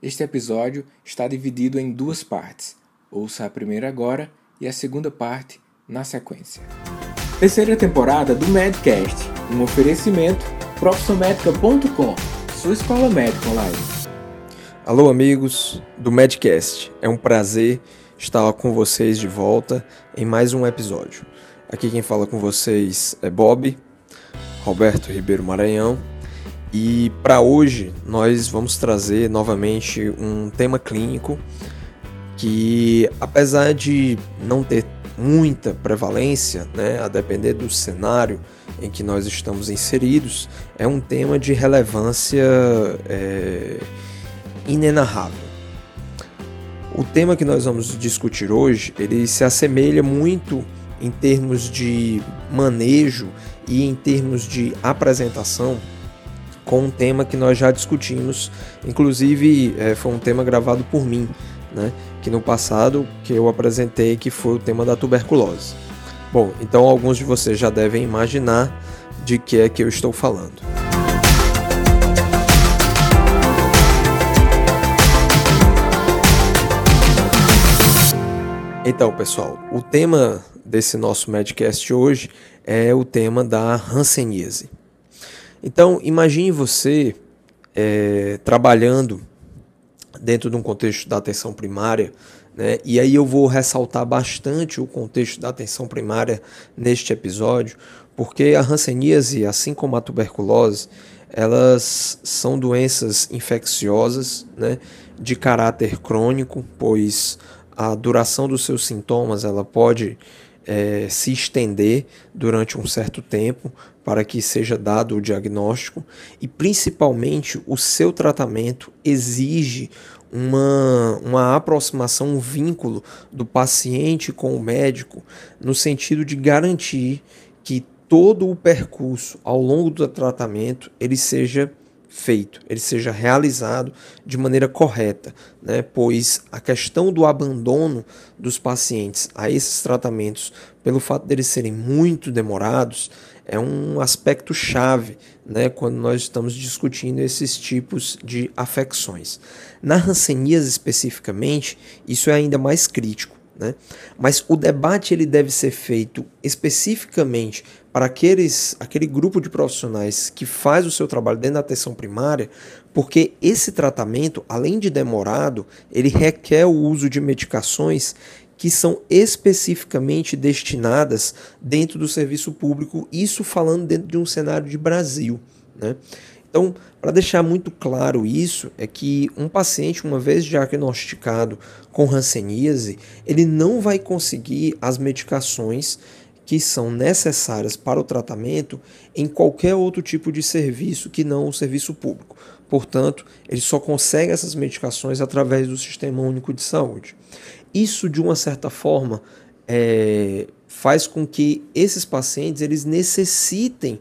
Este episódio está dividido em duas partes. Ouça a primeira agora e a segunda parte na sequência. Terceira temporada do Medcast, um oferecimento profissionmedica.com, sua escola médica online. Alô amigos do Medcast, é um prazer estar com vocês de volta em mais um episódio. Aqui quem fala com vocês é Bob, Roberto Ribeiro Maranhão, e para hoje nós vamos trazer novamente um tema clínico que, apesar de não ter muita prevalência, né, a depender do cenário em que nós estamos inseridos, é um tema de relevância é, inenarrável. O tema que nós vamos discutir hoje, ele se assemelha muito em termos de manejo e em termos de apresentação com um tema que nós já discutimos, inclusive é, foi um tema gravado por mim, né, que no passado que eu apresentei que foi o tema da tuberculose. Bom, então alguns de vocês já devem imaginar de que é que eu estou falando. Então, pessoal, o tema desse nosso Medcast hoje é o tema da hanseníase. Então, imagine você é, trabalhando dentro de um contexto da atenção primária, né? e aí eu vou ressaltar bastante o contexto da atenção primária neste episódio, porque a hanseníase, assim como a tuberculose, elas são doenças infecciosas né? de caráter crônico, pois a duração dos seus sintomas ela pode é, se estender durante um certo tempo para que seja dado o diagnóstico e principalmente o seu tratamento exige uma, uma aproximação, um vínculo do paciente com o médico no sentido de garantir que todo o percurso ao longo do tratamento ele seja feito, ele seja realizado de maneira correta, né? pois a questão do abandono dos pacientes a esses tratamentos, pelo fato deles serem muito demorados, é um aspecto chave né, quando nós estamos discutindo esses tipos de afecções. Na hanseníase especificamente, isso é ainda mais crítico. Né? Mas o debate ele deve ser feito especificamente para aqueles, aquele grupo de profissionais que faz o seu trabalho dentro da atenção primária, porque esse tratamento, além de demorado, ele requer o uso de medicações que são especificamente destinadas dentro do serviço público, isso falando dentro de um cenário de Brasil. Né? Então, para deixar muito claro isso, é que um paciente, uma vez diagnosticado com hanseníase, ele não vai conseguir as medicações que são necessárias para o tratamento em qualquer outro tipo de serviço que não o serviço público. Portanto, ele só consegue essas medicações através do Sistema Único de Saúde. Isso, de uma certa forma, é, faz com que esses pacientes eles necessitem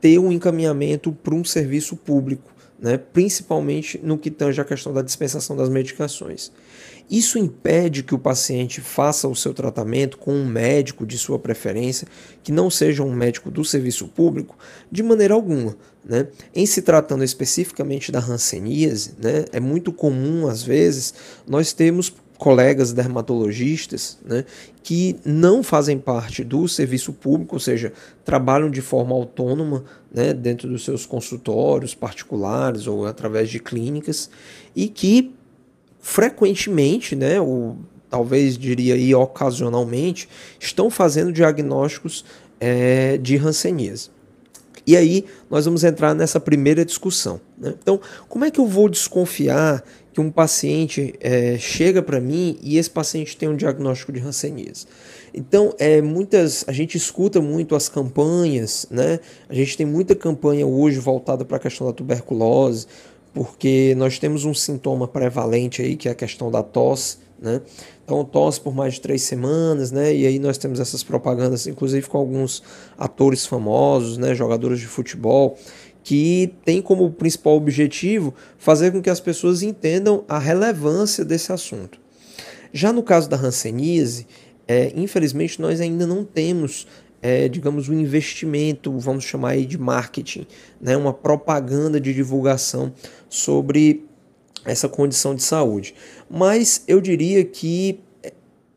ter um encaminhamento para um serviço público, né? principalmente no que tange a questão da dispensação das medicações. Isso impede que o paciente faça o seu tratamento com um médico de sua preferência, que não seja um médico do serviço público, de maneira alguma. Né? Em se tratando especificamente da hanseníase, né, é muito comum, às vezes, nós temos colegas dermatologistas né, que não fazem parte do serviço público, ou seja, trabalham de forma autônoma né, dentro dos seus consultórios particulares ou através de clínicas e que frequentemente, né, ou talvez diria aí ocasionalmente, estão fazendo diagnósticos é, de hanseníase. E aí nós vamos entrar nessa primeira discussão. Né? Então, como é que eu vou desconfiar que um paciente é, chega para mim e esse paciente tem um diagnóstico de hanseníase. Então, é, muitas, a gente escuta muito as campanhas, né? A gente tem muita campanha hoje voltada para a questão da tuberculose, porque nós temos um sintoma prevalente aí, que é a questão da tosse, né? Então, tosse por mais de três semanas, né? E aí nós temos essas propagandas, inclusive com alguns atores famosos, né? Jogadores de futebol, que tem como principal objetivo fazer com que as pessoas entendam a relevância desse assunto. Já no caso da hanseníase, é, infelizmente nós ainda não temos, é, digamos, um investimento, vamos chamar aí de marketing, né, uma propaganda de divulgação sobre essa condição de saúde. Mas eu diria que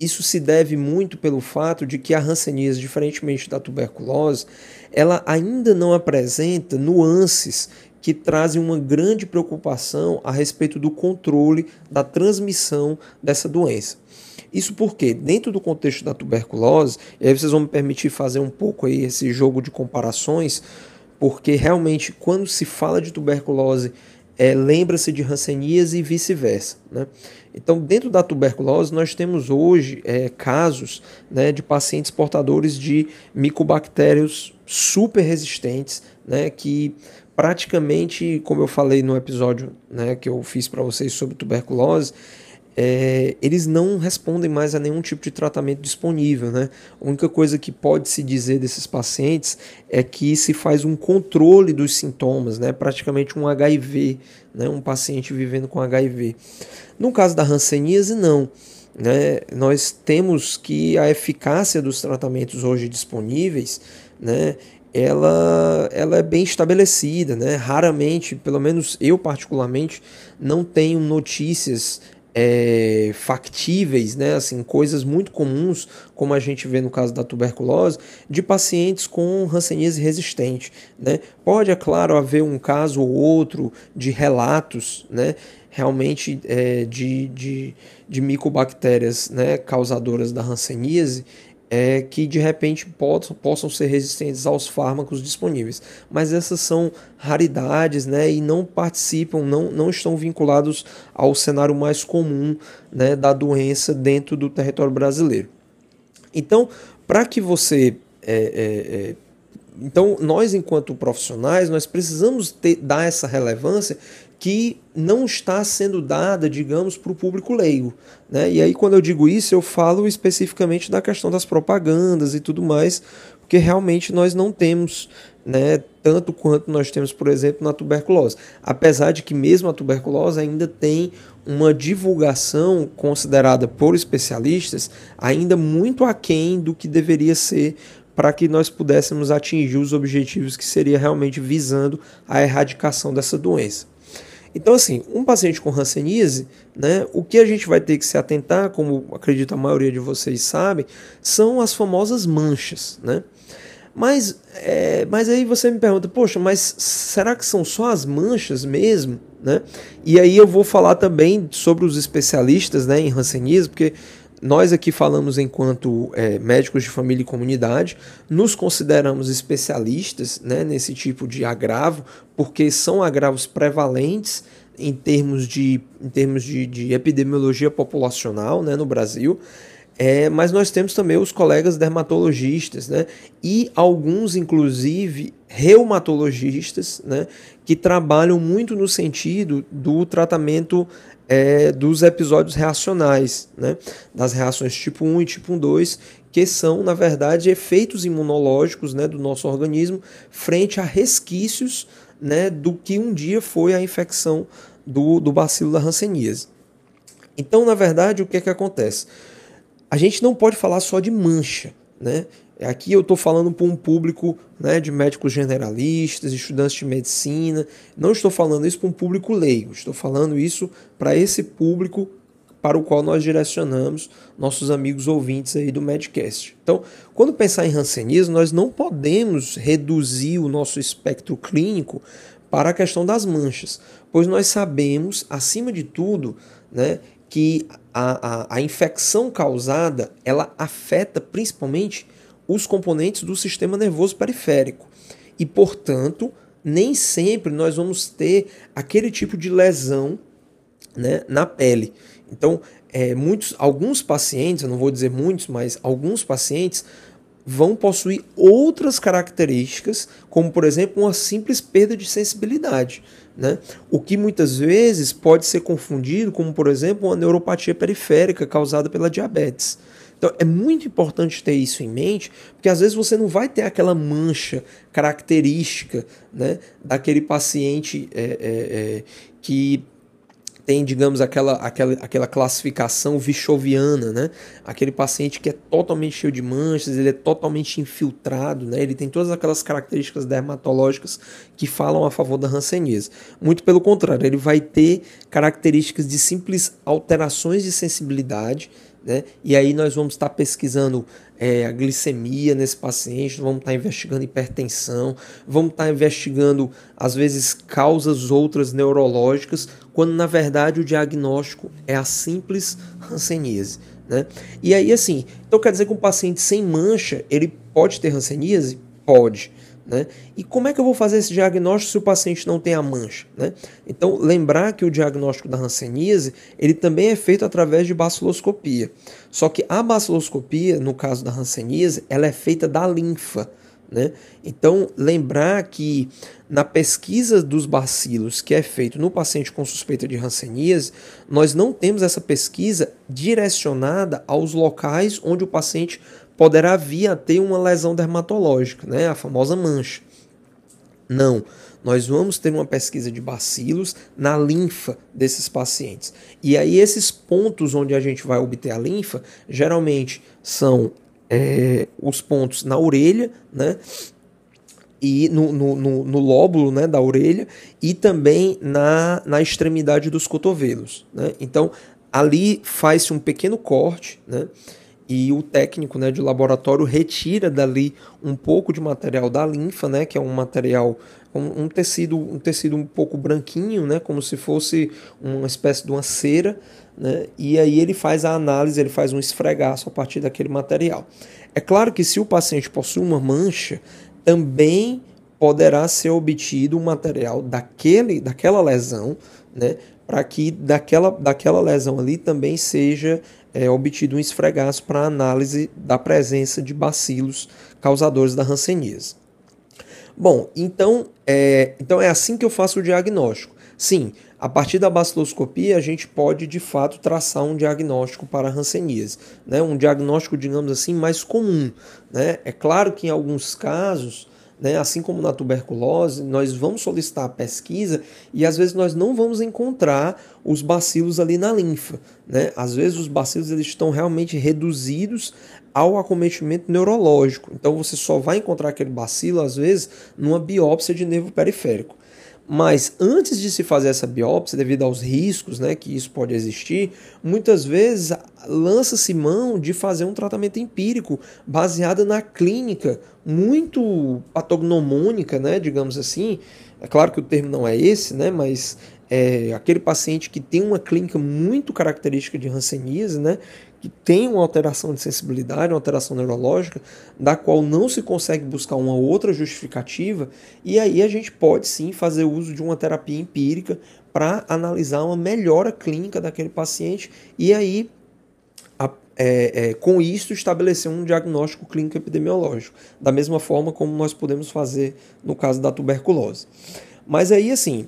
isso se deve muito pelo fato de que a hanseníase, diferentemente da tuberculose, ela ainda não apresenta nuances que trazem uma grande preocupação a respeito do controle da transmissão dessa doença. Isso porque, dentro do contexto da tuberculose, e aí vocês vão me permitir fazer um pouco aí esse jogo de comparações, porque realmente quando se fala de tuberculose, é, lembra-se de hanseníase e vice-versa. Né? Então, dentro da tuberculose, nós temos hoje é, casos né, de pacientes portadores de micobactérios super resistentes, né, que praticamente, como eu falei no episódio né, que eu fiz para vocês sobre tuberculose, é, eles não respondem mais a nenhum tipo de tratamento disponível. Né? A única coisa que pode se dizer desses pacientes é que se faz um controle dos sintomas, né? praticamente um HIV, né? um paciente vivendo com HIV. No caso da hanseníase, não. Né? Nós temos que a eficácia dos tratamentos hoje disponíveis né, ela, ela é bem estabelecida, né? Raramente, pelo menos eu particularmente, não tenho notícias é, factíveis, né, assim, coisas muito comuns, como a gente vê no caso da tuberculose, de pacientes com hanseníase resistente. Né? Pode, é claro, haver um caso ou outro de relatos, né, realmente é, de, de, de micobactérias né, causadoras da hanseníase, é, que de repente possam, possam ser resistentes aos fármacos disponíveis. Mas essas são raridades né, e não participam, não, não estão vinculados ao cenário mais comum né, da doença dentro do território brasileiro. Então, para que você. É, é, é, então, nós, enquanto profissionais, nós precisamos ter, dar essa relevância que não está sendo dada, digamos, para o público leigo. Né? E aí, quando eu digo isso, eu falo especificamente da questão das propagandas e tudo mais, porque realmente nós não temos né, tanto quanto nós temos, por exemplo, na tuberculose. Apesar de que mesmo a tuberculose ainda tem uma divulgação considerada por especialistas ainda muito aquém do que deveria ser para que nós pudéssemos atingir os objetivos que seria realmente visando a erradicação dessa doença. Então, assim, um paciente com hanseníase, né, o que a gente vai ter que se atentar, como acredito a maioria de vocês sabe, são as famosas manchas, né? Mas, é, mas aí você me pergunta, poxa, mas será que são só as manchas mesmo? Né? E aí eu vou falar também sobre os especialistas né, em hanseníase, porque nós aqui falamos enquanto é, médicos de família e comunidade, nos consideramos especialistas né, nesse tipo de agravo, porque são agravos prevalentes em termos de, em termos de, de epidemiologia populacional né, no Brasil. É, mas nós temos também os colegas dermatologistas, né? E alguns, inclusive, reumatologistas, né? Que trabalham muito no sentido do tratamento é, dos episódios reacionais, né? das reações tipo 1 e tipo 2, que são, na verdade, efeitos imunológicos né, do nosso organismo frente a resquícios né, do que um dia foi a infecção do, do bacilo da hanseníase. Então, na verdade, o que é que acontece? A gente não pode falar só de mancha, né? Aqui eu estou falando para um público né, de médicos generalistas, estudantes de medicina. Não estou falando isso para um público leigo, estou falando isso para esse público para o qual nós direcionamos nossos amigos ouvintes aí do Medcast. Então, quando pensar em hansenismo, nós não podemos reduzir o nosso espectro clínico para a questão das manchas, pois nós sabemos, acima de tudo, né, que a, a, a infecção causada ela afeta principalmente os componentes do sistema nervoso periférico. E, portanto, nem sempre nós vamos ter aquele tipo de lesão né, na pele. Então, é, muitos, alguns pacientes, eu não vou dizer muitos, mas alguns pacientes vão possuir outras características, como por exemplo uma simples perda de sensibilidade, né? O que muitas vezes pode ser confundido como por exemplo uma neuropatia periférica causada pela diabetes. Então é muito importante ter isso em mente, porque às vezes você não vai ter aquela mancha característica né, daquele paciente é, é, é, que tem, digamos, aquela, aquela, aquela classificação vichoviana, né? Aquele paciente que é totalmente cheio de manchas, ele é totalmente infiltrado, né? Ele tem todas aquelas características dermatológicas que falam a favor da hanseníase. Muito pelo contrário, ele vai ter características de simples alterações de sensibilidade, né? E aí nós vamos estar pesquisando é, a glicemia nesse paciente, vamos estar investigando hipertensão, vamos estar investigando, às vezes, causas outras neurológicas, quando na verdade o diagnóstico é a simples hanseníase. Né? E aí, assim, então quer dizer que um paciente sem mancha, ele pode ter hanseníase? Pode. Né? E como é que eu vou fazer esse diagnóstico se o paciente não tem a mancha? Né? Então, lembrar que o diagnóstico da hanseníase ele também é feito através de baciloscopia. Só que a baciloscopia, no caso da hanseníase, ela é feita da linfa. Né? Então, lembrar que na pesquisa dos bacilos que é feito no paciente com suspeita de hanseníase, nós não temos essa pesquisa direcionada aos locais onde o paciente poderá vir a ter uma lesão dermatológica, né, a famosa mancha. Não, nós vamos ter uma pesquisa de bacilos na linfa desses pacientes. E aí, esses pontos onde a gente vai obter a linfa, geralmente são é, os pontos na orelha, né? E no, no, no, no, lóbulo né, da orelha e também na, na extremidade dos cotovelos. Né? Então, ali faz-se um pequeno corte, né? E o técnico né, de laboratório retira dali um pouco de material da linfa, né, que é um material, um, um, tecido, um tecido um pouco branquinho, né, como se fosse uma espécie de uma cera, né, e aí ele faz a análise, ele faz um esfregaço a partir daquele material. É claro que se o paciente possui uma mancha, também poderá ser obtido um material daquele, daquela lesão, né, para que daquela, daquela lesão ali também seja é obtido um esfregaço para análise da presença de bacilos causadores da hanseníase. Bom, então é, então é assim que eu faço o diagnóstico. Sim, a partir da baciloscopia a gente pode de fato traçar um diagnóstico para a hanseníase, né? um diagnóstico, digamos assim, mais comum. Né? É claro que em alguns casos né? Assim como na tuberculose, nós vamos solicitar a pesquisa e às vezes nós não vamos encontrar os bacilos ali na linfa. Né? Às vezes os bacilos eles estão realmente reduzidos ao acometimento neurológico. Então você só vai encontrar aquele bacilo, às vezes, numa biópsia de nervo periférico. Mas antes de se fazer essa biópsia, devido aos riscos né, que isso pode existir, muitas vezes lança-se mão de fazer um tratamento empírico baseado na clínica muito patognomônica, né, digamos assim. É claro que o termo não é esse, né, mas é aquele paciente que tem uma clínica muito característica de Hanseníase, né, que tem uma alteração de sensibilidade, uma alteração neurológica, da qual não se consegue buscar uma outra justificativa, e aí a gente pode sim fazer uso de uma terapia empírica para analisar uma melhora clínica daquele paciente e aí é, é, com isso estabelecer um diagnóstico clínico epidemiológico, da mesma forma como nós podemos fazer no caso da tuberculose. Mas aí assim,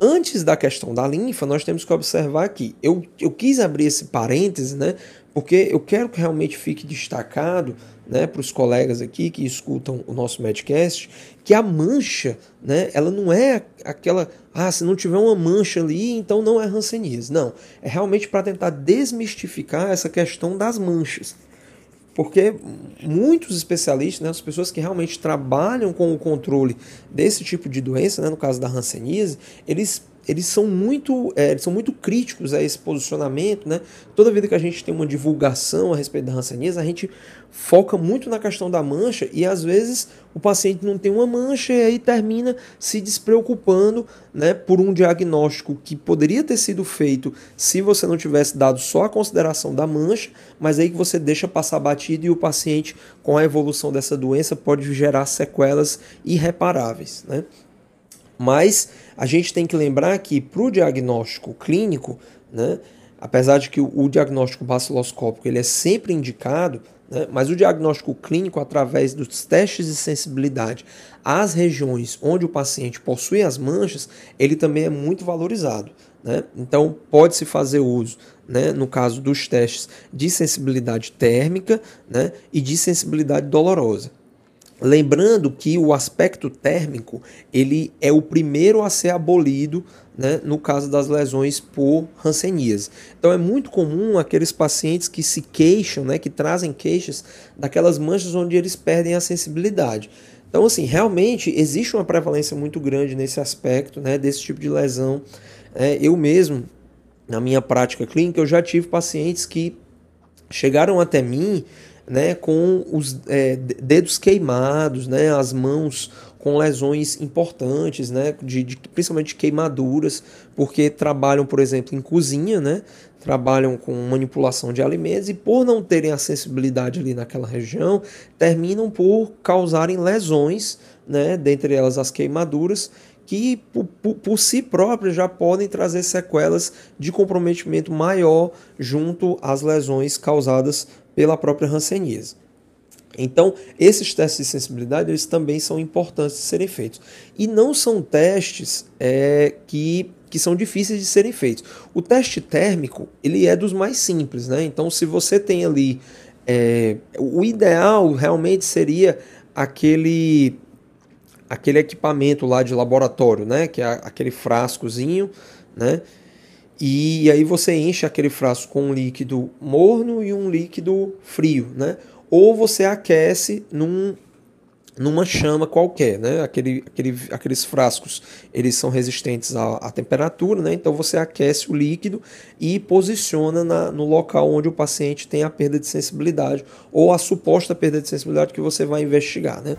antes da questão da linfa, nós temos que observar que eu, eu quis abrir esse parêntese, né, porque eu quero que realmente fique destacado né, para os colegas aqui que escutam o nosso Medcast, que a mancha, né, ela não é aquela, ah, se não tiver uma mancha ali, então não é Hanseníase. Não, é realmente para tentar desmistificar essa questão das manchas. Porque muitos especialistas, né, as pessoas que realmente trabalham com o controle desse tipo de doença, né, no caso da Hanseníase, eles eles são muito, é, eles são muito críticos a esse posicionamento, né? Toda vida que a gente tem uma divulgação a respeito da hanseníase, a gente foca muito na questão da mancha e às vezes o paciente não tem uma mancha e aí termina se despreocupando, né, por um diagnóstico que poderia ter sido feito se você não tivesse dado só a consideração da mancha, mas aí que você deixa passar batido e o paciente com a evolução dessa doença pode gerar sequelas irreparáveis, né? Mas a gente tem que lembrar que para o diagnóstico clínico, né, apesar de que o, diagnóstico baciloscópico ele é sempre indicado, né, mas o diagnóstico clínico, através dos testes de sensibilidade às regiões onde o paciente possui as manchas, ele também é muito valorizado. Né? Então, pode-se fazer uso, né, no caso dos testes de sensibilidade térmica né, e de sensibilidade dolorosa. Lembrando que o aspecto térmico ele é o primeiro a ser abolido né, no caso das lesões por hanseníase. Então é muito comum aqueles pacientes que se queixam, né, que trazem queixas daquelas manchas onde eles perdem a sensibilidade. Então, assim, realmente existe uma prevalência muito grande nesse aspecto, né, desse tipo de lesão. É, eu mesmo, na minha prática clínica, eu já tive pacientes que chegaram até mim né, com os é, dedos queimados, né, as mãos com lesões importantes, né, de, de, principalmente queimaduras, porque trabalham, por exemplo, em cozinha, né, trabalham com manipulação de alimentos e por não terem a sensibilidade ali naquela região, terminam por causarem lesões, né, dentre elas as queimaduras, que por, por, si próprias já podem trazer sequelas de comprometimento maior junto às lesões causadas pela própria hanseníase. Então, esses testes de sensibilidade eles também são importantes de serem feitos. E não são testes é, que, que são difíceis de serem feitos. O teste térmico ele é dos mais simples. Né? Então, se você tem ali. É, o ideal realmente seria aquele aquele equipamento lá de laboratório, né? Que é aquele frascozinho, né? E aí você enche aquele frasco com um líquido morno e um líquido frio, né? Ou você aquece num, numa chama qualquer, né? Aquele, aquele, aqueles frascos eles são resistentes à, à temperatura, né? Então você aquece o líquido e posiciona na, no local onde o paciente tem a perda de sensibilidade ou a suposta perda de sensibilidade que você vai investigar, né?